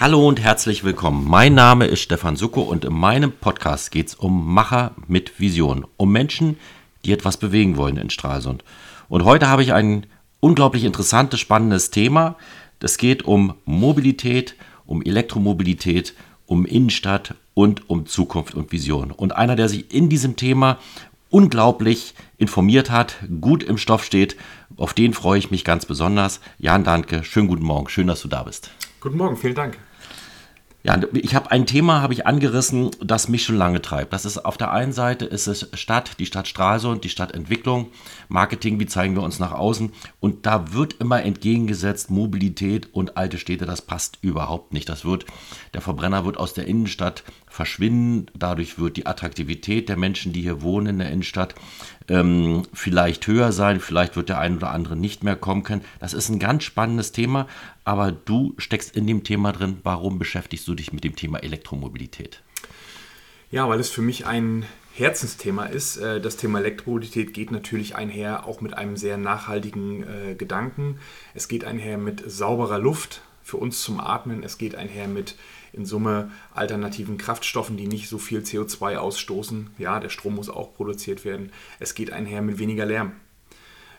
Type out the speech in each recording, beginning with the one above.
Hallo und herzlich willkommen. Mein Name ist Stefan Sucko und in meinem Podcast geht es um Macher mit Vision, um Menschen, die etwas bewegen wollen in Stralsund. Und heute habe ich ein unglaublich interessantes, spannendes Thema. Es geht um Mobilität, um Elektromobilität, um Innenstadt und um Zukunft und Vision. Und einer, der sich in diesem Thema unglaublich informiert hat, gut im Stoff steht, auf den freue ich mich ganz besonders. Jan Danke, schönen guten Morgen, schön, dass du da bist. Guten Morgen, vielen Dank. Ja, ich habe ein Thema habe ich angerissen, das mich schon lange treibt. Das ist auf der einen Seite ist es Stadt, die Stadt Stralsund, die Stadtentwicklung, Marketing, wie zeigen wir uns nach außen und da wird immer entgegengesetzt Mobilität und alte Städte, das passt überhaupt nicht. Das wird der Verbrenner wird aus der Innenstadt verschwinden, dadurch wird die Attraktivität der Menschen, die hier wohnen in der Innenstadt ähm, vielleicht höher sein, vielleicht wird der ein oder andere nicht mehr kommen können. Das ist ein ganz spannendes Thema, aber du steckst in dem Thema drin. Warum beschäftigst du dich mit dem Thema Elektromobilität? Ja, weil es für mich ein Herzensthema ist. Äh, das Thema Elektromobilität geht natürlich einher auch mit einem sehr nachhaltigen äh, Gedanken. Es geht einher mit sauberer Luft für uns zum Atmen. Es geht einher mit in Summe alternativen Kraftstoffen, die nicht so viel CO2 ausstoßen. Ja, der Strom muss auch produziert werden. Es geht einher mit weniger Lärm.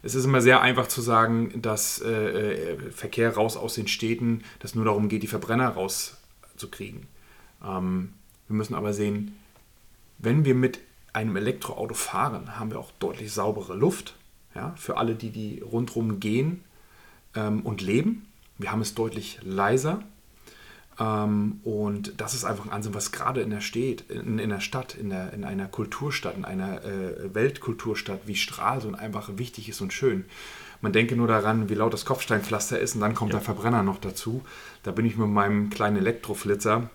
Es ist immer sehr einfach zu sagen, dass äh, äh Verkehr raus aus den Städten, dass nur darum geht, die Verbrenner rauszukriegen. Ähm, wir müssen aber sehen, wenn wir mit einem Elektroauto fahren, haben wir auch deutlich saubere Luft. Ja, für alle, die, die rundherum gehen ähm, und leben. Wir haben es deutlich leiser. Ähm, und das ist einfach ein Ansinn, was gerade in der, Stadt, in, in der Stadt, in, der, in einer Kulturstadt, in einer äh, Weltkulturstadt wie Stralsund einfach wichtig ist und schön. Man denke nur daran, wie laut das Kopfsteinpflaster ist und dann kommt ja. der Verbrenner noch dazu. Da bin ich mit meinem kleinen Elektroflitzer,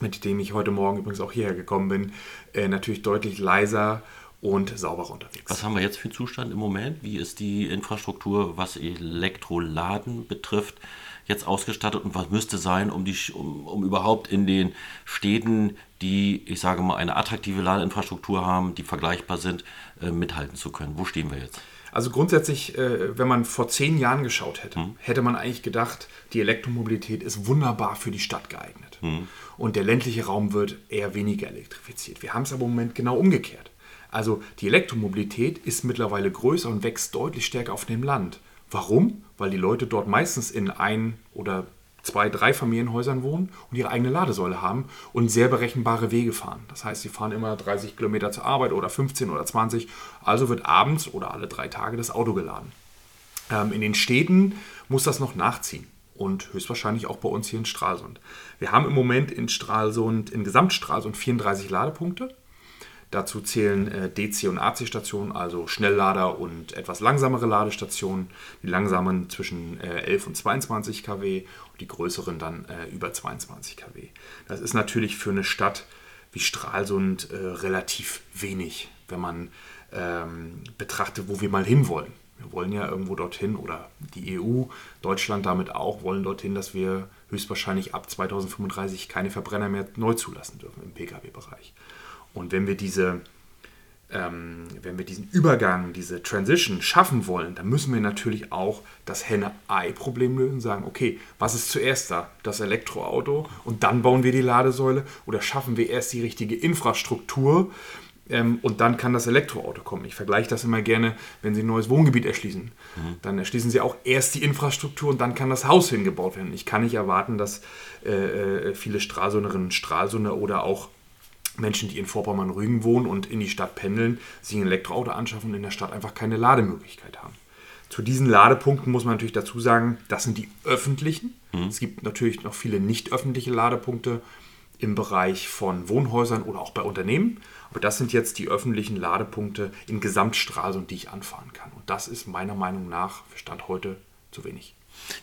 mit dem ich heute Morgen übrigens auch hierher gekommen bin, äh, natürlich deutlich leiser und sauberer unterwegs. Was haben wir jetzt für einen Zustand im Moment? Wie ist die Infrastruktur, was Elektroladen betrifft? Jetzt ausgestattet und was müsste sein, um, die, um, um überhaupt in den Städten, die, ich sage mal, eine attraktive Ladeinfrastruktur haben, die vergleichbar sind, äh, mithalten zu können? Wo stehen wir jetzt? Also grundsätzlich, äh, wenn man vor zehn Jahren geschaut hätte, hm. hätte man eigentlich gedacht, die Elektromobilität ist wunderbar für die Stadt geeignet. Hm. Und der ländliche Raum wird eher weniger elektrifiziert. Wir haben es aber im Moment genau umgekehrt. Also die Elektromobilität ist mittlerweile größer und wächst deutlich stärker auf dem Land. Warum? Weil die Leute dort meistens in ein oder zwei, drei Familienhäusern wohnen und ihre eigene Ladesäule haben und sehr berechenbare Wege fahren. Das heißt, sie fahren immer 30 Kilometer zur Arbeit oder 15 oder 20. Also wird abends oder alle drei Tage das Auto geladen. Ähm, in den Städten muss das noch nachziehen und höchstwahrscheinlich auch bei uns hier in Stralsund. Wir haben im Moment in Stralsund, in Gesamtstralsund 34 Ladepunkte. Dazu zählen äh, DC- und AC-Stationen, also Schnelllader und etwas langsamere Ladestationen. Die langsamen zwischen äh, 11 und 22 kW und die größeren dann äh, über 22 kW. Das ist natürlich für eine Stadt wie Stralsund äh, relativ wenig, wenn man ähm, betrachtet, wo wir mal hinwollen. Wir wollen ja irgendwo dorthin oder die EU, Deutschland damit auch, wollen dorthin, dass wir höchstwahrscheinlich ab 2035 keine Verbrenner mehr neu zulassen dürfen im Pkw-Bereich. Und wenn wir diese ähm, wenn wir diesen Übergang, diese Transition schaffen wollen, dann müssen wir natürlich auch das Henne-Ei-Problem lösen, sagen, okay, was ist zuerst da? Das Elektroauto und dann bauen wir die Ladesäule oder schaffen wir erst die richtige Infrastruktur ähm, und dann kann das Elektroauto kommen. Ich vergleiche das immer gerne, wenn Sie ein neues Wohngebiet erschließen. Mhm. Dann erschließen Sie auch erst die Infrastruktur und dann kann das Haus hingebaut werden. Ich kann nicht erwarten, dass äh, äh viele Stralsunderinnen und Stralsunder oder auch Menschen, die in Vorpommern-Rügen wohnen und in die Stadt pendeln, sich ein Elektroauto anschaffen und in der Stadt einfach keine Lademöglichkeit haben. Zu diesen Ladepunkten muss man natürlich dazu sagen, das sind die öffentlichen. Mhm. Es gibt natürlich noch viele nicht öffentliche Ladepunkte im Bereich von Wohnhäusern oder auch bei Unternehmen. Aber das sind jetzt die öffentlichen Ladepunkte in Gesamtstralsund, die ich anfahren kann. Und das ist meiner Meinung nach für Stand heute zu wenig.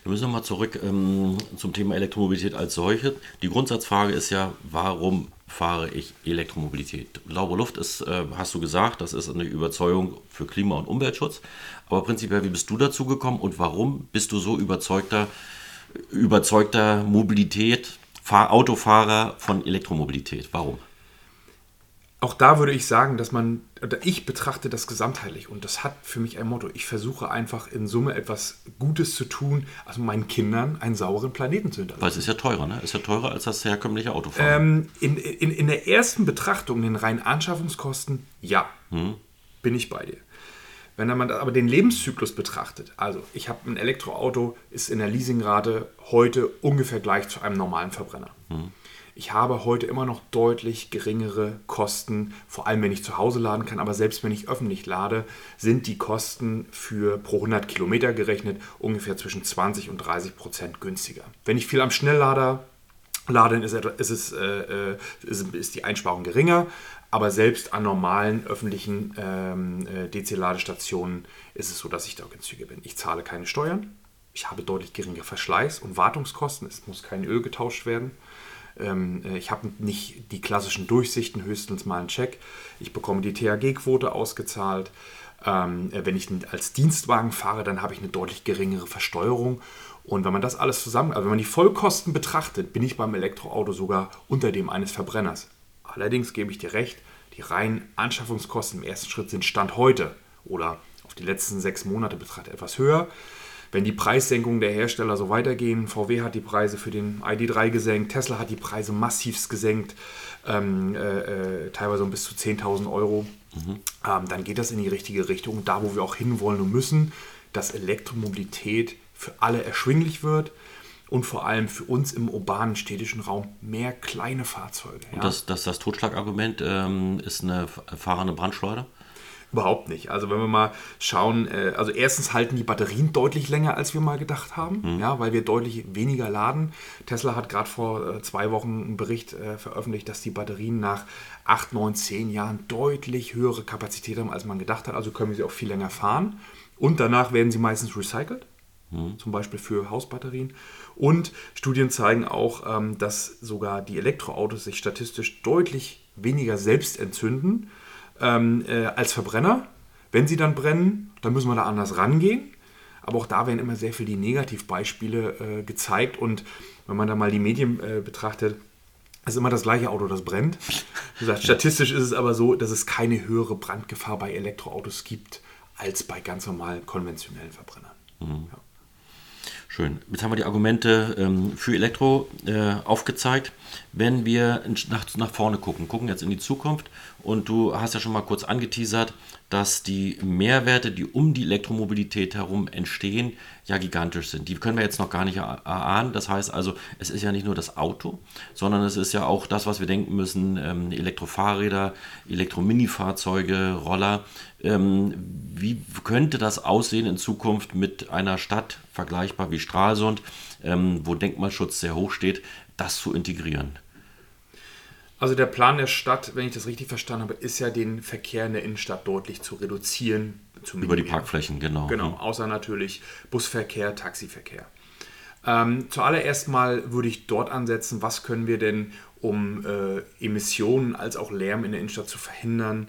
Wir müssen nochmal zurück ähm, zum Thema Elektromobilität als solche. Die Grundsatzfrage ist ja, warum fahre ich Elektromobilität? Saubere Luft ist, äh, hast du gesagt, das ist eine Überzeugung für Klima- und Umweltschutz. Aber prinzipiell, wie bist du dazu gekommen und warum bist du so überzeugter, überzeugter Mobilität, Fahr Autofahrer von Elektromobilität? Warum? Auch da würde ich sagen, dass man, oder ich betrachte das gesamtheitlich und das hat für mich ein Motto. Ich versuche einfach in Summe etwas Gutes zu tun, also meinen Kindern einen sauberen Planeten zu hinterlassen. Weil es ist ja teurer, ne? Ist ja teurer als das herkömmliche Autofahren. Ähm, in, in, in der ersten Betrachtung, den reinen Anschaffungskosten, ja, hm. bin ich bei dir. Wenn man aber den Lebenszyklus betrachtet, also ich habe ein Elektroauto, ist in der Leasingrate heute ungefähr gleich zu einem normalen Verbrenner. Hm ich habe heute immer noch deutlich geringere Kosten, vor allem wenn ich zu Hause laden kann, aber selbst wenn ich öffentlich lade, sind die Kosten für pro 100 Kilometer gerechnet ungefähr zwischen 20 und 30 Prozent günstiger. Wenn ich viel am Schnelllader lade, ist, ist, äh, äh, ist, ist die Einsparung geringer, aber selbst an normalen öffentlichen ähm, äh, DC-Ladestationen ist es so, dass ich da günstiger bin. Ich zahle keine Steuern, ich habe deutlich geringere Verschleiß- und Wartungskosten, es muss kein Öl getauscht werden. Ähm, äh, ich habe nicht die klassischen Durchsichten, höchstens mal einen Check. Ich bekomme die THG-Quote ausgezahlt. Ähm, äh, wenn ich als Dienstwagen fahre, dann habe ich eine deutlich geringere Versteuerung. Und wenn man das alles zusammen, also wenn man die Vollkosten betrachtet, bin ich beim Elektroauto sogar unter dem eines Verbrenners. Allerdings gebe ich dir recht, die reinen Anschaffungskosten im ersten Schritt sind Stand heute oder auf die letzten sechs Monate betrachtet etwas höher wenn die Preissenkungen der Hersteller so weitergehen, VW hat die Preise für den ID3 gesenkt, Tesla hat die Preise massivst gesenkt, ähm, äh, äh teilweise um bis zu 10.000 Euro, mhm. ähm, dann geht das in die richtige Richtung. Da, wo wir auch hinwollen und müssen, dass Elektromobilität für alle erschwinglich wird und vor allem für uns im urbanen städtischen Raum mehr kleine Fahrzeuge. Ja? Und das, das, das Totschlagargument ähm, ist eine fahrende Brandschleuder? Überhaupt nicht. Also wenn wir mal schauen, äh, also erstens halten die Batterien deutlich länger, als wir mal gedacht haben, mhm. ja, weil wir deutlich weniger laden. Tesla hat gerade vor äh, zwei Wochen einen Bericht äh, veröffentlicht, dass die Batterien nach 8, 9, 10 Jahren deutlich höhere Kapazität haben, als man gedacht hat. Also können wir sie auch viel länger fahren. Und danach werden sie meistens recycelt, mhm. zum Beispiel für Hausbatterien. Und Studien zeigen auch, ähm, dass sogar die Elektroautos sich statistisch deutlich weniger selbst entzünden ähm, äh, als Verbrenner. Wenn sie dann brennen, dann müssen wir da anders rangehen. Aber auch da werden immer sehr viel die Negativbeispiele äh, gezeigt. Und wenn man da mal die Medien äh, betrachtet, ist immer das gleiche Auto, das brennt. Wie gesagt, statistisch ist es aber so, dass es keine höhere Brandgefahr bei Elektroautos gibt als bei ganz normalen konventionellen Verbrennern. Mhm. Ja. Schön. Jetzt haben wir die Argumente ähm, für Elektro äh, aufgezeigt. Wenn wir nach, nach vorne gucken, gucken jetzt in die Zukunft und du hast ja schon mal kurz angeteasert, dass die Mehrwerte, die um die Elektromobilität herum entstehen, ja gigantisch sind. Die können wir jetzt noch gar nicht erahnen. Das heißt also, es ist ja nicht nur das Auto, sondern es ist ja auch das, was wir denken müssen, ähm, Elektrofahrräder, Elektrominifahrzeuge, Roller. Ähm, wie könnte das aussehen in Zukunft mit einer Stadt, vergleichbar wie Stralsund, ähm, wo Denkmalschutz sehr hoch steht, das zu integrieren? Also der Plan der Stadt, wenn ich das richtig verstanden habe, ist ja den Verkehr in der Innenstadt deutlich zu reduzieren. Zu Über die Parkflächen, genau. Genau, außer natürlich Busverkehr, Taxiverkehr. Ähm, zuallererst mal würde ich dort ansetzen, was können wir denn, um äh, Emissionen als auch Lärm in der Innenstadt zu verhindern,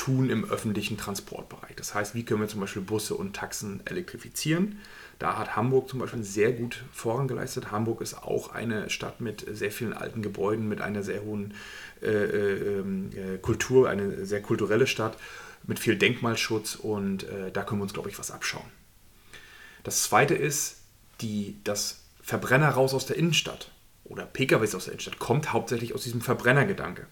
tun im öffentlichen Transportbereich. Das heißt, wie können wir zum Beispiel Busse und Taxen elektrifizieren? Da hat Hamburg zum Beispiel sehr gut Vorrang geleistet. Hamburg ist auch eine Stadt mit sehr vielen alten Gebäuden, mit einer sehr hohen äh, äh, ähm, äh, Kultur, eine sehr kulturelle Stadt mit viel Denkmalschutz und äh, da können wir uns, glaube ich, was abschauen. Das zweite ist, die, das Verbrenner raus aus der Innenstadt oder PKWs aus der Innenstadt kommt hauptsächlich aus diesem Verbrennergedanke.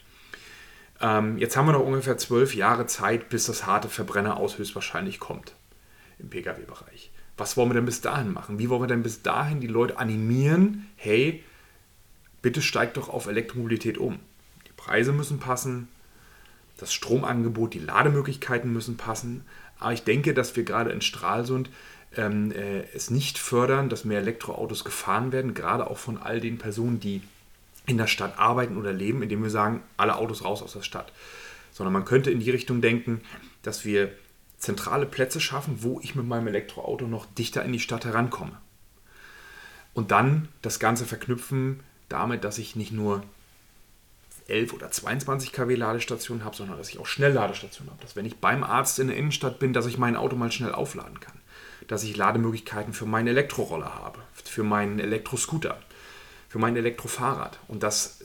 Ähm, jetzt haben wir noch ungefähr zwölf Jahre Zeit, bis das harte Verbrenner aus höchstwahrscheinlich kommt im Pkw-Bereich was wollen wir denn bis dahin machen? Wie wollen wir denn bis dahin die Leute animieren, hey, bitte steigt doch auf Elektromobilität um. Die Preise müssen passen, das Stromangebot, die Lademöglichkeiten müssen passen. Aber ich denke, dass wir gerade in Stralsund ähm, äh, es nicht fördern, dass mehr Elektroautos gefahren werden, gerade auch von all den Personen, die in der Stadt arbeiten oder leben, indem wir sagen, alle Autos raus aus der Stadt. Sondern man könnte in die Richtung denken, dass wir zentrale Plätze schaffen, wo ich mit meinem Elektroauto noch dichter in die Stadt herankomme. Und dann das Ganze verknüpfen damit, dass ich nicht nur 11 oder 22 kW Ladestationen habe, sondern dass ich auch Schnellladestationen habe. Dass wenn ich beim Arzt in der Innenstadt bin, dass ich mein Auto mal schnell aufladen kann. Dass ich Lademöglichkeiten für meinen Elektroroller habe, für meinen Elektroscooter, für mein Elektrofahrrad. Und das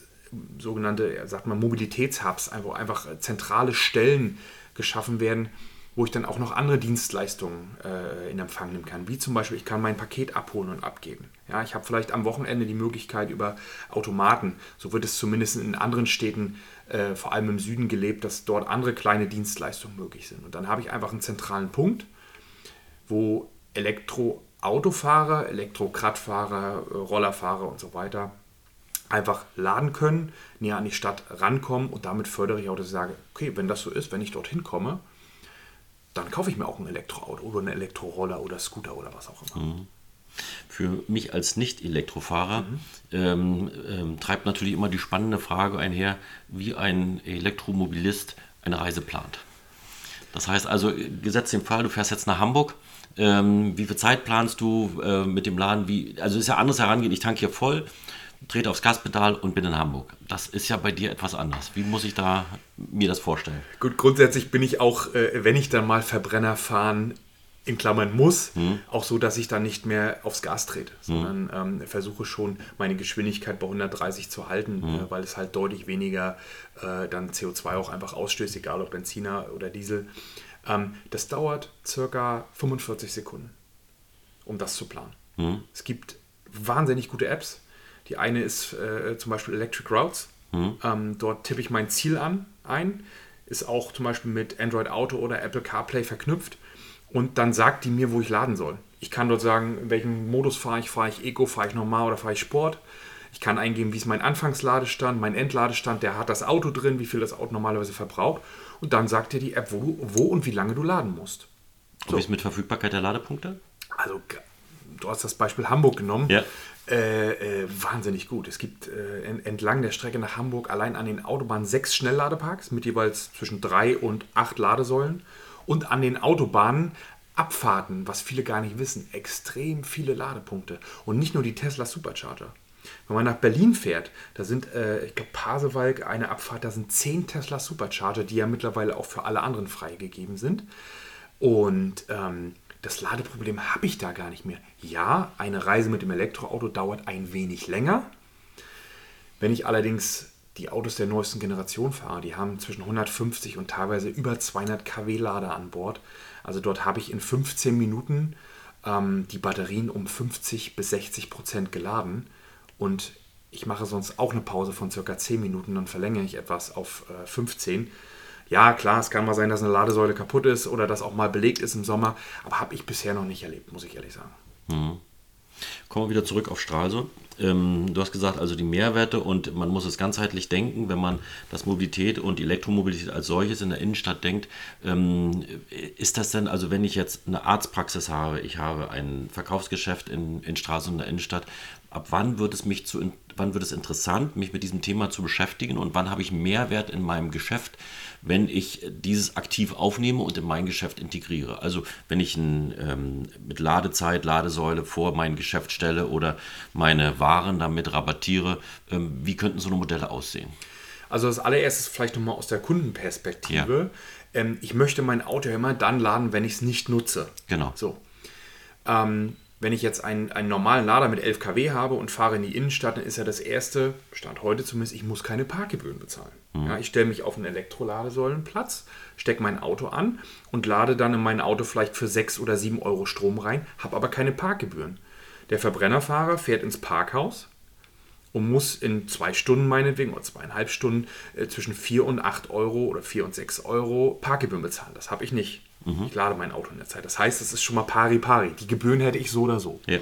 sogenannte, sagt man, Mobilitätshubs, einfach, einfach zentrale Stellen geschaffen werden, wo ich dann auch noch andere Dienstleistungen äh, in Empfang nehmen kann. Wie zum Beispiel, ich kann mein Paket abholen und abgeben. Ja, ich habe vielleicht am Wochenende die Möglichkeit über Automaten, so wird es zumindest in anderen Städten, äh, vor allem im Süden gelebt, dass dort andere kleine Dienstleistungen möglich sind. Und dann habe ich einfach einen zentralen Punkt, wo Elektroautofahrer, Elektrokradfahrer, äh, Rollerfahrer und so weiter einfach laden können, näher an die Stadt rankommen und damit fördere ich auch, dass ich sage, okay, wenn das so ist, wenn ich dorthin komme, dann kaufe ich mir auch ein Elektroauto oder einen Elektroroller oder Scooter oder was auch immer. Mhm. Für mich als Nicht-Elektrofahrer mhm. ähm, ähm, treibt natürlich immer die spannende Frage einher, wie ein Elektromobilist eine Reise plant. Das heißt also, gesetzt den Fall, du fährst jetzt nach Hamburg, ähm, wie viel Zeit planst du äh, mit dem Laden? Wie, also ist ja anderes herangehen, ich tanke hier voll, trete aufs Gaspedal und bin in Hamburg. Das ist ja bei dir etwas anders. Wie muss ich da mir das vorstellen? Gut, grundsätzlich bin ich auch, äh, wenn ich dann mal Verbrenner fahren in Klammern muss, hm. auch so, dass ich dann nicht mehr aufs Gas trete, sondern hm. ähm, versuche schon meine Geschwindigkeit bei 130 zu halten, hm. äh, weil es halt deutlich weniger äh, dann CO2 auch einfach ausstößt, egal ob Benziner oder Diesel. Ähm, das dauert circa 45 Sekunden, um das zu planen. Hm. Es gibt wahnsinnig gute Apps, die eine ist äh, zum Beispiel Electric Routes. Mhm. Ähm, dort tippe ich mein Ziel an ein. Ist auch zum Beispiel mit Android Auto oder Apple CarPlay verknüpft. Und dann sagt die mir, wo ich laden soll. Ich kann dort sagen, in welchem Modus fahre ich. Fahre ich Eco, fahre ich normal oder fahre ich Sport. Ich kann eingeben, wie ist mein Anfangsladestand, mein Endladestand, der hat das Auto drin, wie viel das Auto normalerweise verbraucht. Und dann sagt dir die App, wo, du, wo und wie lange du laden musst. So. Und wie ist mit Verfügbarkeit der Ladepunkte? Also, du hast das Beispiel Hamburg genommen. Ja. Äh, äh, wahnsinnig gut. Es gibt äh, entlang der Strecke nach Hamburg allein an den Autobahnen sechs Schnellladeparks mit jeweils zwischen drei und acht Ladesäulen und an den Autobahnen Abfahrten, was viele gar nicht wissen, extrem viele Ladepunkte und nicht nur die Tesla Supercharger. Wenn man nach Berlin fährt, da sind, äh, ich glaube, Pasewalk, eine Abfahrt, da sind zehn Tesla Supercharger, die ja mittlerweile auch für alle anderen freigegeben sind. Und ähm, das Ladeproblem habe ich da gar nicht mehr. Ja, eine Reise mit dem Elektroauto dauert ein wenig länger. Wenn ich allerdings die Autos der neuesten Generation fahre, die haben zwischen 150 und teilweise über 200 kW Lader an Bord. Also dort habe ich in 15 Minuten ähm, die Batterien um 50 bis 60 Prozent geladen und ich mache sonst auch eine Pause von circa 10 Minuten, dann verlängere ich etwas auf äh, 15 ja, klar, es kann mal sein, dass eine Ladesäule kaputt ist oder dass auch mal belegt ist im Sommer, aber habe ich bisher noch nicht erlebt, muss ich ehrlich sagen. Mhm. Kommen wir wieder zurück auf Stralsund. Ähm, du hast gesagt, also die Mehrwerte und man muss es ganzheitlich denken, wenn man das Mobilität und Elektromobilität als solches in der Innenstadt denkt. Ähm, ist das denn, also wenn ich jetzt eine Arztpraxis habe, ich habe ein Verkaufsgeschäft in, in Stralsund in der Innenstadt, ab wann wird es mich zu, wann wird es interessant, mich mit diesem Thema zu beschäftigen und wann habe ich Mehrwert in meinem Geschäft, wenn ich dieses aktiv aufnehme und in mein Geschäft integriere. Also wenn ich ein, ähm, mit Ladezeit, Ladesäule vor mein Geschäft stelle oder meine Waren damit rabattiere, ähm, wie könnten so eine Modelle aussehen? Also das allererstes vielleicht nochmal aus der Kundenperspektive. Ja. Ähm, ich möchte mein Auto immer dann laden, wenn ich es nicht nutze. Genau. So. Ähm, wenn ich jetzt einen, einen normalen Lader mit 11 kW habe und fahre in die Innenstadt, dann ist ja das erste, Stand heute zumindest, ich muss keine Parkgebühren bezahlen. Mhm. Ja, ich stelle mich auf einen Elektroladesäulenplatz, stecke mein Auto an und lade dann in mein Auto vielleicht für 6 oder 7 Euro Strom rein, habe aber keine Parkgebühren. Der Verbrennerfahrer fährt ins Parkhaus und muss in zwei Stunden meinetwegen oder zweieinhalb Stunden äh, zwischen 4 und 8 Euro oder 4 und 6 Euro Parkgebühren bezahlen. Das habe ich nicht. Mhm. Ich lade mein Auto in der Zeit. Das heißt, es ist schon mal pari pari. Die Gebühren hätte ich so oder so. Ja.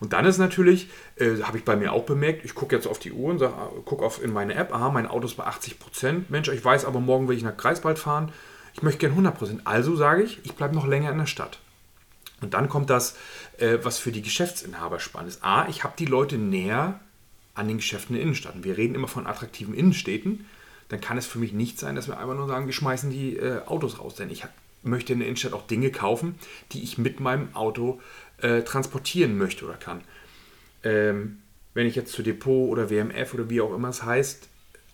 Und dann ist natürlich, äh, habe ich bei mir auch bemerkt, ich gucke jetzt auf die Uhr und äh, gucke in meine App, aha, mein Auto ist bei 80 Prozent. Mensch, ich weiß aber, morgen will ich nach Greifswald fahren. Ich möchte gerne 100 Prozent. Also sage ich, ich bleibe noch länger in der Stadt. Und dann kommt das, äh, was für die Geschäftsinhaber spannend ist. A, ich habe die Leute näher an den Geschäften in der Innenstadt. Und wir reden immer von attraktiven Innenstädten. Dann kann es für mich nicht sein, dass wir einfach nur sagen, wir schmeißen die äh, Autos raus. Denn ich möchte in der Innenstadt auch Dinge kaufen, die ich mit meinem Auto äh, transportieren möchte oder kann. Ähm, wenn ich jetzt zu Depot oder WMF oder wie auch immer es heißt,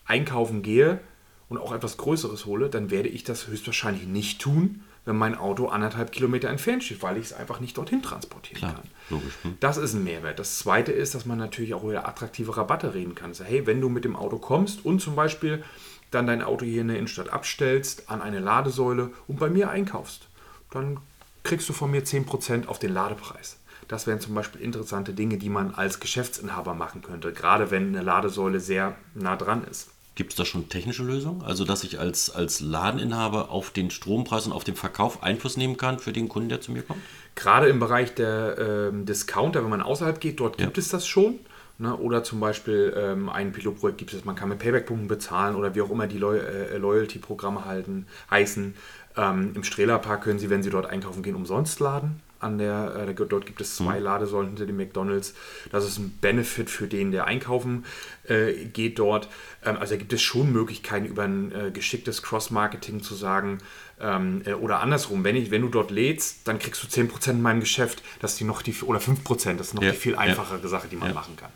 einkaufen gehe und auch etwas Größeres hole, dann werde ich das höchstwahrscheinlich nicht tun, wenn mein Auto anderthalb Kilometer entfernt steht, weil ich es einfach nicht dorthin transportieren Klar, kann. logisch. Hm. Das ist ein Mehrwert. Das zweite ist, dass man natürlich auch über attraktive Rabatte reden kann. Also, hey, wenn du mit dem Auto kommst und zum Beispiel dann dein Auto hier in der Innenstadt abstellst an eine Ladesäule und bei mir einkaufst, dann kriegst du von mir 10% auf den Ladepreis. Das wären zum Beispiel interessante Dinge, die man als Geschäftsinhaber machen könnte, gerade wenn eine Ladesäule sehr nah dran ist. Gibt es da schon technische Lösungen? Also, dass ich als, als Ladeninhaber auf den Strompreis und auf den Verkauf Einfluss nehmen kann für den Kunden, der zu mir kommt? Gerade im Bereich der ähm, Discounter, wenn man außerhalb geht, dort Ja. gibt es das schon. Ne? Oder zum Beispiel ähm, ein Pilotprojekt gibt es, man kann mit Payback-Punkten bezahlen oder wie auch immer die Loy äh, Loyalty-Programme halten, heißen. Ähm, Im Strehlerpark können Sie, wenn Sie dort einkaufen gehen, umsonst laden. An der, äh, dort gibt es zwei Ladesäulen hinter dem McDonalds. Das ist ein Benefit für den, der einkaufen äh, geht dort. Ähm, also da gibt es schon Möglichkeiten, über ein äh, geschicktes Cross-Marketing zu sagen, ähm, äh, oder andersrum, wenn, ich, wenn du dort lädst, dann kriegst du 10% in meinem Geschäft, das ist die noch die, oder 5%, das ist noch Ja, die viel ja. einfachere Sache, die man Ja. machen kann.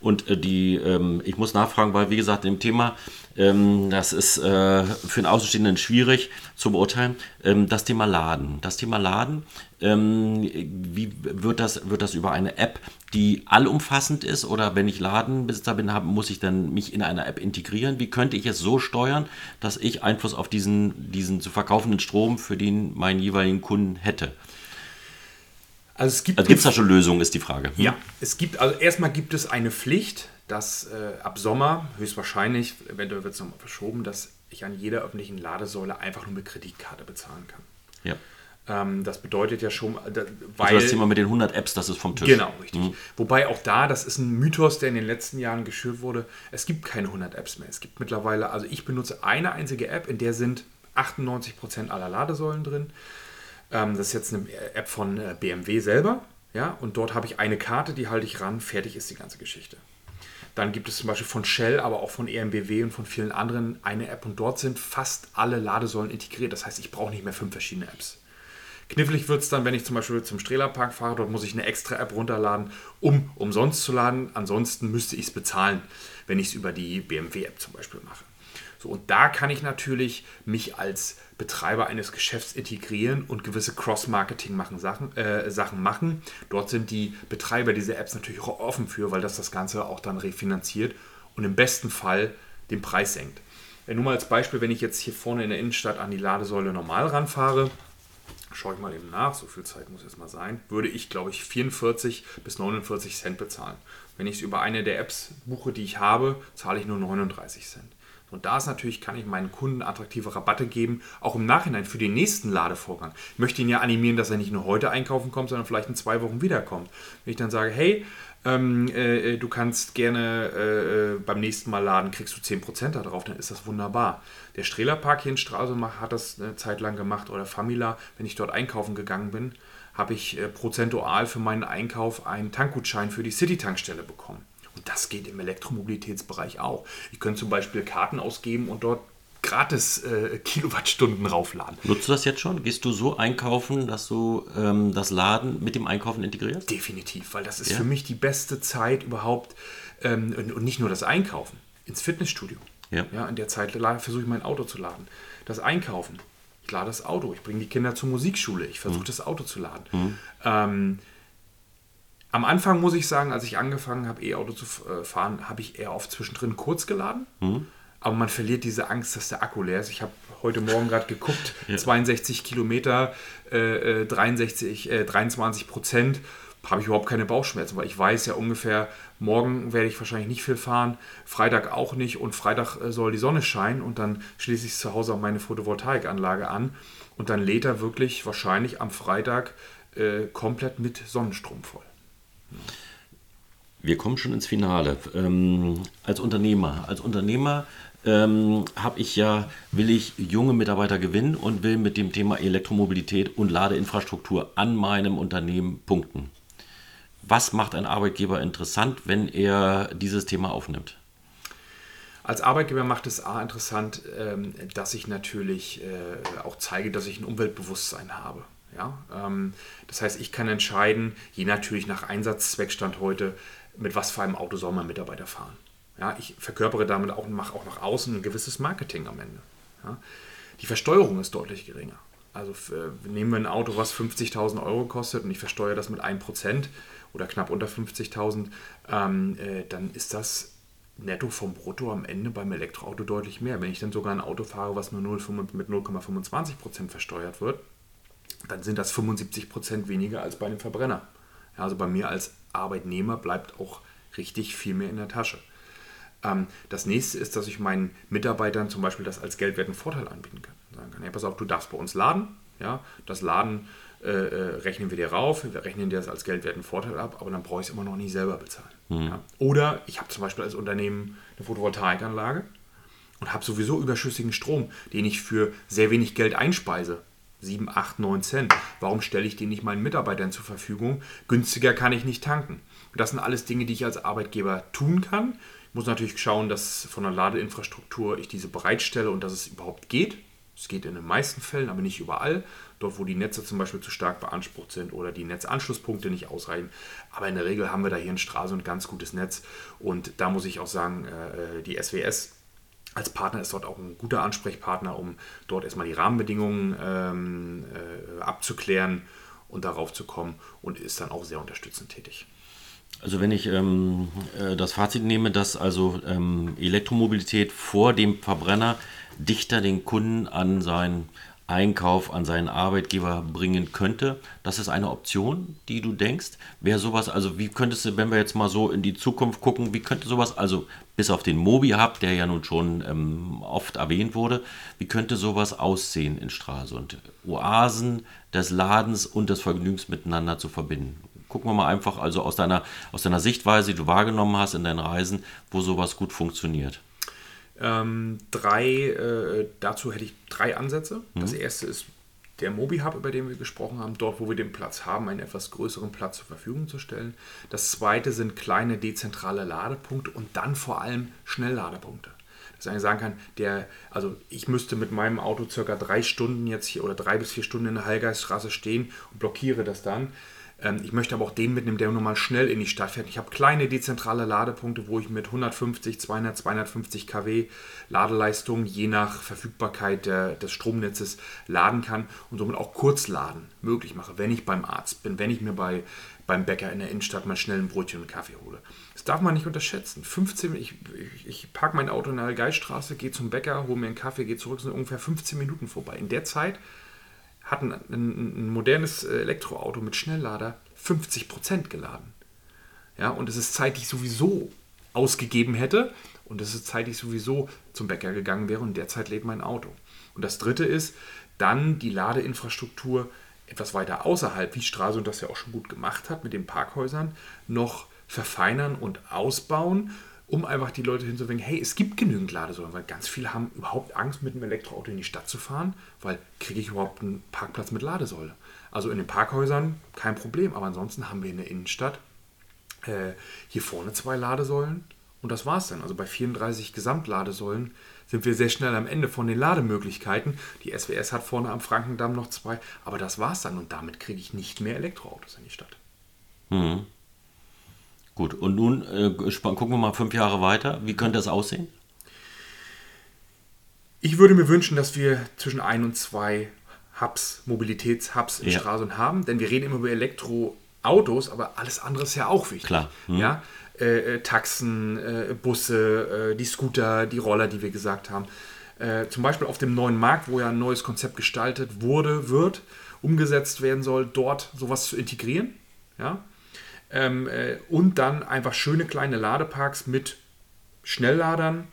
Und äh, die, ähm, ich muss nachfragen, weil wie gesagt, im Thema, ähm, das ist äh, für einen Außenstehenden schwierig zu beurteilen, ähm, das Thema Laden. Das Thema Laden, ähm, wie wird das, wird das über eine App, die allumfassend ist oder wenn ich Ladenbesitzer bin, hab, muss ich dann mich in einer App integrieren? Wie könnte ich es so steuern, dass ich Einfluss auf diesen, diesen zu verkaufenden Strom für den meinen jeweiligen Kunden hätte? Also es gibt, Also gibt es da schon Lösungen, ist die Frage. Hm? Ja, es gibt, also erstmal gibt es eine Pflicht, dass äh, ab Sommer, höchstwahrscheinlich, eventuell wird es nochmal verschoben, dass ich an jeder öffentlichen Ladesäule einfach nur mit Kreditkarte bezahlen kann. ja. Ähm, das bedeutet ja schon, weil... Also das Thema mit den 100 Apps, das ist vom Tisch. Genau, richtig. Wobei auch da, das ist ein Mythos, der in den letzten Jahren geschürt wurde, es gibt keine 100 Apps mehr. Es gibt mittlerweile, also ich benutze eine einzige App, in der sind 98% aller Ladesäulen drin. Ähm, das ist jetzt eine App von äh, BMW selber. Ja, und dort habe ich eine Karte, die halte ich ran, fertig ist die ganze Geschichte. Dann gibt es zum Beispiel von Shell, aber auch von EMBW und von vielen anderen eine App und dort sind fast alle Ladesäulen integriert. Das heißt, ich brauche nicht mehr fünf verschiedene Apps. Knifflig wird es dann, wenn ich zum Beispiel zum Strehlerpark fahre, dort muss ich eine extra App runterladen, um umsonst zu laden. Ansonsten müsste ich es bezahlen, wenn ich es über die BMW-App zum Beispiel mache. So, und da kann ich natürlich mich als Betreiber eines Geschäfts integrieren und gewisse Cross-Marketing machen, Sachen, äh, Sachen machen. Dort sind die Betreiber dieser Apps natürlich auch offen für, weil das das Ganze auch dann refinanziert und im besten Fall den Preis senkt. Äh, Nur mal als Beispiel, wenn ich jetzt hier vorne in der Innenstadt an die Ladesäule normal ranfahre, schaue ich mal eben nach, so viel Zeit muss jetzt mal sein, würde ich, glaube ich, 44 bis 49 Cent bezahlen. Wenn ich es über eine der Apps buche, die ich habe, zahle ich nur 39 Cent. Und da ist natürlich, kann ich meinen Kunden attraktive Rabatte geben, auch im Nachhinein für den nächsten Ladevorgang. Ich möchte ihn ja animieren, dass er nicht nur heute einkaufen kommt, sondern vielleicht in zwei Wochen wiederkommt. Wenn ich dann sage, hey, ähm, äh, du kannst gerne äh, äh, beim nächsten Mal laden, kriegst du 10% da drauf, dann ist das wunderbar. Der Strehlerpark hier in Stralsund hat das eine Zeit lang gemacht oder Famila, wenn ich dort einkaufen gegangen bin, habe ich äh, prozentual für meinen Einkauf einen Tankgutschein für die City-Tankstelle bekommen. Und das geht im Elektromobilitätsbereich auch. Ich könnte zum Beispiel Karten ausgeben und dort gratis äh, Kilowattstunden raufladen. Nutzt du das jetzt schon? Gehst du so einkaufen, dass du ähm, das Laden mit dem Einkaufen integrierst? Definitiv, weil das ist Ja. für mich die beste Zeit überhaupt ähm, und, und nicht nur das Einkaufen, ins Fitnessstudio. Ja. Ja, in der Zeit versuche ich mein Auto zu laden. Das Einkaufen, ich lade das Auto, ich bringe die Kinder zur Musikschule, ich versuche das Auto zu laden. Ähm, am Anfang muss ich sagen, als ich angefangen habe, E-Auto zu äh, fahren, habe ich eher oft zwischendrin kurz geladen. Aber man verliert diese Angst, dass der Akku leer ist. Ich habe heute Morgen gerade geguckt, 62 Kilometer, äh, äh, 63, äh, 23 Prozent, habe ich überhaupt keine Bauchschmerzen, weil ich weiß ja ungefähr, morgen werde ich wahrscheinlich nicht viel fahren, Freitag auch nicht und Freitag äh, soll die Sonne scheinen und dann schließe ich zu Hause auch meine Photovoltaikanlage an und dann lädt er wirklich wahrscheinlich am Freitag äh, komplett mit Sonnenstrom voll. Wir kommen schon ins Finale. Ähm, als Unternehmer, als Unternehmer ähm, habe ich ja, will ich junge Mitarbeiter gewinnen und will mit dem Thema Elektromobilität und Ladeinfrastruktur an meinem Unternehmen punkten. Was macht ein Arbeitgeber interessant, wenn er dieses Thema aufnimmt? Als Arbeitgeber macht es A interessant, ähm, dass ich natürlich äh, auch zeige, dass ich ein Umweltbewusstsein habe. Ja? Ähm, das heißt, ich kann entscheiden, je natürlich nach Einsatzzweckstand heute, mit was für einem Auto soll mein Mitarbeiter fahren. Ja? Ich verkörpere damit auch, mache auch nach außen ein gewisses Marketing am Ende. Ja? Die Versteuerung ist deutlich geringer. Also äh, nehmen wir ein Auto, was 50.000 Euro kostet und ich versteuere das mit 1% oder knapp unter 50.000, ähm, äh, dann ist das netto vom Brutto am Ende beim Elektroauto deutlich mehr. Wenn ich dann sogar ein Auto fahre, was nur 0, mit 0,25% versteuert wird, dann sind das 75% weniger als bei einem Verbrenner. Ja, also bei mir als Arbeitnehmer bleibt auch richtig viel mehr in der Tasche. Ähm, das nächste ist, dass ich meinen Mitarbeitern zum Beispiel das als geldwerten Vorteil anbieten kann. Sagen kann, hey, pass auf, du darfst bei uns laden. Ja, das Laden äh, äh, rechnen wir dir rauf, wir rechnen dir das als geldwerten Vorteil ab, aber dann brauche ich es immer noch nicht selber bezahlen. Mhm. Ja? Oder ich habe zum Beispiel als Unternehmen eine Photovoltaikanlage und habe sowieso überschüssigen Strom, den ich für sehr wenig Geld einspeise. 7, 8, 9 Cent. Warum stelle ich den nicht meinen Mitarbeitern zur Verfügung? Günstiger kann ich nicht tanken. Das sind alles Dinge, die ich als Arbeitgeber tun kann. Ich muss natürlich schauen, dass von der Ladeinfrastruktur ich diese bereitstelle und dass es überhaupt geht. Es geht in den meisten Fällen, aber nicht überall. Dort, wo die Netze zum Beispiel zu stark beansprucht sind oder die Netzanschlusspunkte nicht ausreichen. Aber in der Regel haben wir da hier in Straße ein ganz gutes Netz. Und da muss ich auch sagen, äh, die SWS als Partner ist dort auch ein guter Ansprechpartner, um dort erstmal die Rahmenbedingungen ähm, äh, abzuklären und darauf zu kommen und ist dann auch sehr unterstützend tätig. Also wenn ich ähm, äh, das Fazit nehme, dass also ähm, Elektromobilität vor dem Verbrenner dichter den Kunden an seinen Einkauf, an seinen Arbeitgeber bringen könnte, das ist eine Option, die du denkst. Wäre sowas, also wie könntest du, wenn wir jetzt mal so in die Zukunft gucken, wie könnte sowas, also bis auf den Mobi-Hub, der ja nun schon ähm, oft erwähnt wurde, wie könnte sowas aussehen in Stralsund? Oasen des Ladens und des Vergnügens miteinander zu verbinden gucken wir mal einfach also aus deiner, aus deiner Sichtweise, die du wahrgenommen hast in deinen Reisen, wo sowas gut funktioniert. Ähm, drei, äh, dazu hätte ich drei Ansätze. Mhm. Das erste ist der Mobi-Hub, über den wir gesprochen haben, dort, wo wir den Platz haben, einen etwas größeren Platz zur Verfügung zu stellen. Das zweite sind kleine dezentrale Ladepunkte und dann vor allem Schnellladepunkte. Dass ich sagen kann, der, also ich müsste mit meinem Auto circa drei Stunden jetzt hier oder drei bis vier Stunden in der Heilgeiststraße stehen und blockiere das dann. Ähm, ich möchte aber auch den mitnehmen, der nun mal schnell in die Stadt fährt. Ich habe kleine dezentrale Ladepunkte, wo ich mit 150, 200, 250 kW Ladeleistung je nach Verfügbarkeit des Stromnetzes laden kann und somit auch Kurzladen möglich mache, wenn ich beim Arzt bin, wenn ich mir bei, beim Bäcker in der Innenstadt mal schnell ein Brötchen und Kaffee hole. Das darf man nicht unterschätzen. 15, ich, ich, ich parke mein Auto in der Geiststraße, gehe zum Bäcker, hole mir einen Kaffee, gehe zurück, sind ungefähr 15 Minuten vorbei. In der Zeit hat ein, ein, ein modernes Elektroauto mit Schnelllader 50% geladen. Ja, und es ist Zeit, die ich sowieso ausgegeben hätte und es ist Zeit, die ich sowieso zum Bäcker gegangen wäre und derzeit lädt mein Auto. Und das dritte ist, dann die Ladeinfrastruktur etwas weiter außerhalb, wie Stralsund das ja auch schon gut gemacht hat mit den Parkhäusern, noch verfeinern und ausbauen um einfach die Leute hinzuwenden, hey, es gibt genügend Ladesäulen, weil ganz viele haben überhaupt Angst, mit einem Elektroauto in die Stadt zu fahren, weil kriege ich überhaupt einen Parkplatz mit Ladesäule. Also in den Parkhäusern kein Problem, aber ansonsten haben wir in der Innenstadt äh, hier vorne zwei Ladesäulen und das war's dann. Also bei 34 Gesamtladesäulen sind wir sehr schnell am Ende von den Lademöglichkeiten. Die SWS hat vorne am Frankendamm noch zwei, aber das war's dann und damit kriege ich nicht mehr Elektroautos in die Stadt. Mhm. Gut, und nun äh, gucken wir mal fünf Jahre weiter. Wie könnte das aussehen? Ich würde mir wünschen, dass wir zwischen ein und zwei Hubs, Mobilitätshubs in ja. Straßen haben, denn wir reden immer über Elektroautos, aber alles andere ist ja auch wichtig. Klar. Hm. Ja? Äh, äh, Taxen, äh, Busse, äh, die Scooter, die Roller, die wir gesagt haben. Äh, zum Beispiel auf dem neuen Markt, wo ja ein neues Konzept gestaltet wurde, wird, umgesetzt werden soll, dort sowas zu integrieren. Ja? Ähm, äh, und dann einfach schöne kleine Ladeparks mit Schnellladern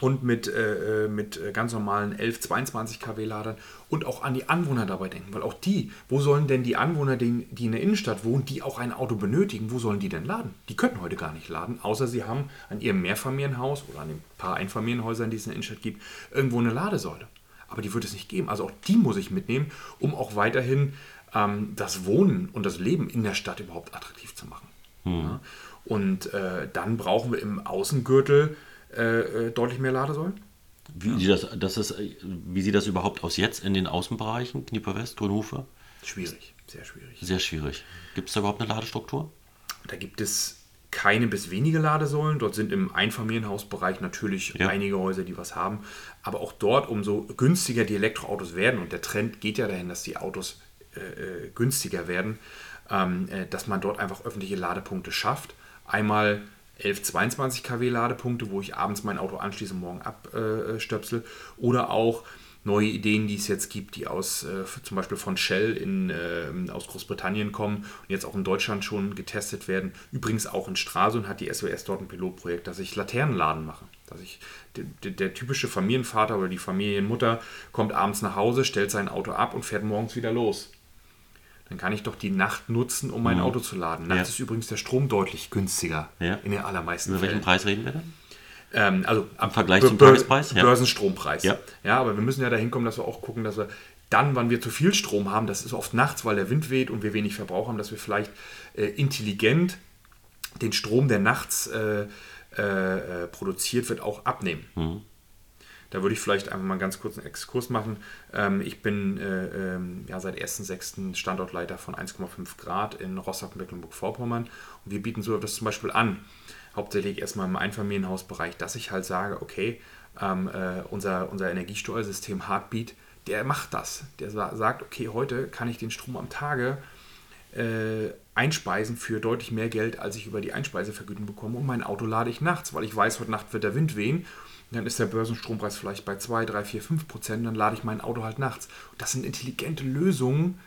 und mit, äh, äh mit ganz normalen 11, 22 kW Ladern und auch an die Anwohner dabei denken. Weil auch die, wo sollen denn die Anwohner, die, die in der Innenstadt wohnen, die auch ein Auto benötigen, wo sollen die denn laden? Die können heute gar nicht laden, außer sie haben an ihrem Mehrfamilienhaus oder an den paar Einfamilienhäusern, die es in der Innenstadt gibt, irgendwo eine Ladesäule. Aber die wird es nicht geben. Also auch die muss ich mitnehmen, um auch weiterhin ähm, das Wohnen und das Leben in der Stadt überhaupt attraktiv zu machen. Hm. Ja? Und äh, dann brauchen wir im Außengürtel äh, äh deutlich mehr Ladesäulen. Wie, ja. sieht das, das ist, wie sieht das überhaupt aus jetzt in den Außenbereichen, Knieper West, Schwierig, sehr schwierig. Sehr schwierig. Gibt es da überhaupt eine Ladestruktur? Da gibt es keine bis wenige Ladesäulen. Dort sind im Einfamilienhausbereich natürlich Ja. einige Häuser, die was haben. Aber auch dort, umso günstiger die Elektroautos werden, und der Trend geht ja dahin, dass die Autos äh, günstiger werden, ähm, äh, dass man dort einfach öffentliche Ladepunkte schafft. Einmal 11, 22 kW Ladepunkte, wo ich abends mein Auto anschließe, morgen abstöpsel. Oder auch neue Ideen, die es jetzt gibt, die aus äh, zum Beispiel von Shell in, äh, aus Großbritannien kommen und jetzt auch in Deutschland schon getestet werden. Übrigens auch in Stralsund hat die SOS dort ein Pilotprojekt, dass ich Laternenladen mache. Dass ich der, der typische Familienvater oder die Familienmutter kommt abends nach Hause, stellt sein Auto ab und fährt morgens wieder los. Dann kann ich doch die Nacht nutzen, um mein Auto zu laden. Nachts Ja. ist übrigens der Strom deutlich günstiger Ja. in den allermeisten Über welchen Fällen. Preis reden wir dann? Ähm, also am Vergleich zum Tagespreis, ja. Börsenstrompreis. Ja. ja, aber wir müssen ja dahin kommen, dass wir auch gucken, dass wir dann, wann wir zu viel Strom haben, das ist oft nachts, weil der Wind weht und wir wenig Verbrauch haben, dass wir vielleicht äh, intelligent den Strom, der nachts äh, äh, äh, produziert wird, auch abnehmen. Mhm. Da würde ich vielleicht einfach mal ganz kurz einen Exkurs machen. Ähm, ich bin äh, ähm, ja, seit 1.6. Standortleiter von 1,5 Grad in Rostock-Mecklenburg-Vorpommern. Und wir bieten so das zum Beispiel an, hauptsächlich erstmal im Einfamilienhausbereich, dass ich halt sage, okay, ähm, äh, unser, unser Energiesteuersystem Heartbeat, der macht das. Der sa sagt, okay, heute kann ich den Strom am Tage äh, einspeisen für deutlich mehr Geld, als ich über die Einspeisevergütung bekomme. Und mein Auto lade ich nachts, weil ich weiß, heute Nacht wird der Wind wehen. Dann ist der Börsenstrompreis vielleicht bei 2, 3, 4, 5 Prozent. Dann lade ich mein Auto halt nachts. Das sind intelligente Lösungen,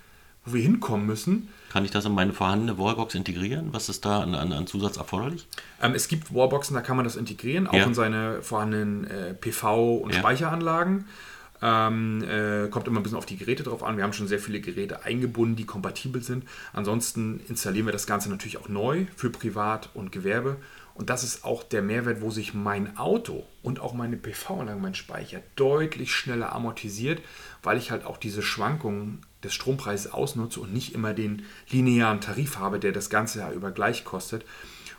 wo wir hinkommen müssen. Kann ich das in meine vorhandene Wallbox integrieren? Was ist da an, an, an Zusatz erforderlich? Ähm, es gibt Wallboxen, da kann man das integrieren, auch Ja. in seine vorhandenen äh, PV- und Ja. Speicheranlagen. Ähm, äh, kommt immer ein bisschen auf die Geräte drauf an. Wir haben schon sehr viele Geräte eingebunden, die kompatibel sind. Ansonsten installieren wir das Ganze natürlich auch neu für Privat und Gewerbe. Und das ist auch der Mehrwert, wo sich mein Auto und auch meine PV-Anlage, mein Speicher deutlich schneller amortisiert, weil ich halt auch diese Schwankungen des Strompreises ausnutze und nicht immer den linearen Tarif habe, der das ganze Jahr über gleich kostet.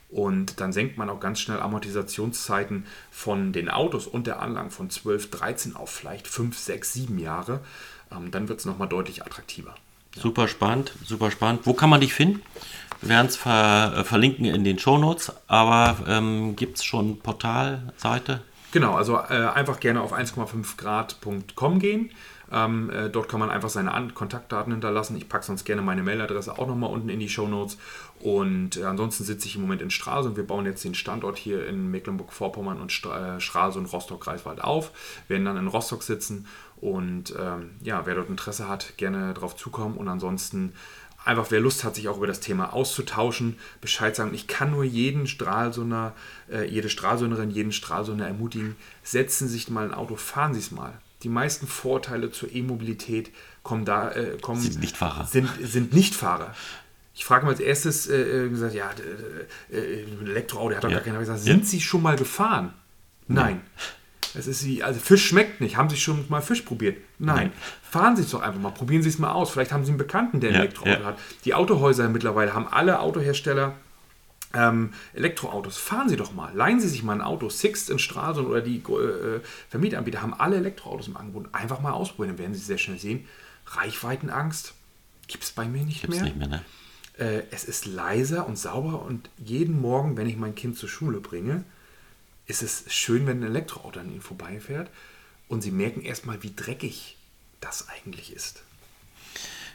Und dann senkt man auch ganz schnell Amortisationszeiten von den Autos und der Anlagen von 12, 13 auf vielleicht 5, 6, 7 Jahre. Ähm, dann wird es nochmal deutlich attraktiver. Super spannend, super spannend. Wo kann man dich finden? Wir werden es ver äh, verlinken in den Shownotes, aber ähm, gibt es schon Portalseite? Genau, also äh, einfach gerne auf 1,5grad.com gehen. Ähm, äh, dort kann man einfach seine An Kontaktdaten hinterlassen. Ich packe sonst gerne meine Mailadresse auch nochmal unten in die Show Notes. Und äh, ansonsten sitze ich im Moment in Stralsund. Wir bauen jetzt den Standort hier in Mecklenburg-Vorpommern und Stra äh, Stralsund, Rostock-Greifswald auf. Werden dann in Rostock sitzen. Und ähm, ja, wer dort Interesse hat, gerne drauf zukommen. Und ansonsten einfach wer Lust hat, sich auch über das Thema auszutauschen, Bescheid sagen. Ich kann nur jeden Stralsunder, äh, jede Stralsunderin, jeden Stralsunder ermutigen, setzen Sie sich mal ein Auto, fahren Sie es mal. Die meisten Vorteile zur E-Mobilität kommen da, äh, kommen, Sind Nichtfahrer. Sind, sind Nichtfahrer. Ich frage mal als erstes, äh, äh, gesagt, ja, äh, äh, Elektroauto, der hat doch Ja. gar keine Ahnung. Ich sag, Ja. Sind Sie schon mal gefahren? Nein. Es ist wie, also Fisch schmeckt nicht. Haben Sie schon mal Fisch probiert? Nein. Fahren Sie es doch einfach mal. Probieren Sie es mal aus. Vielleicht haben Sie einen Bekannten, der ein Ja, Elektroauto ja. hat. Die Autohäuser mittlerweile haben alle Autohersteller ähm, Elektroautos. Fahren Sie doch mal. Leihen Sie sich mal ein Auto. Sixt in Stralsund oder die äh, Vermieteranbieter haben alle Elektroautos im Angebot. Einfach mal ausprobieren. Dann werden Sie sehr schnell sehen. Reichweitenangst gibt es bei mir nicht Gibt's mehr. nicht mehr, ne? Äh, es ist leiser und sauber und jeden Morgen, wenn ich mein Kind zur Schule bringe, ist es schön, wenn ein Elektroauto an ihnen vorbeifährt und sie merken erstmal, wie dreckig das eigentlich ist.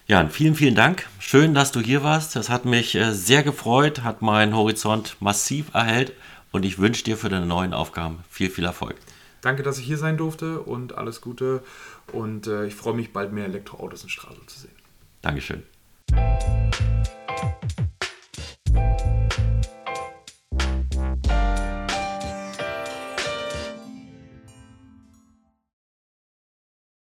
Ja, und vielen, vielen Dank. Schön, dass du hier warst. Das hat mich äh, sehr gefreut, hat meinen Horizont massiv erhellt und ich wünsche dir für deine neuen Aufgaben viel, viel Erfolg. Danke, dass ich hier sein durfte und alles Gute und äh, ich freue mich, bald mehr Elektroautos in Stralsund zu sehen. Dankeschön.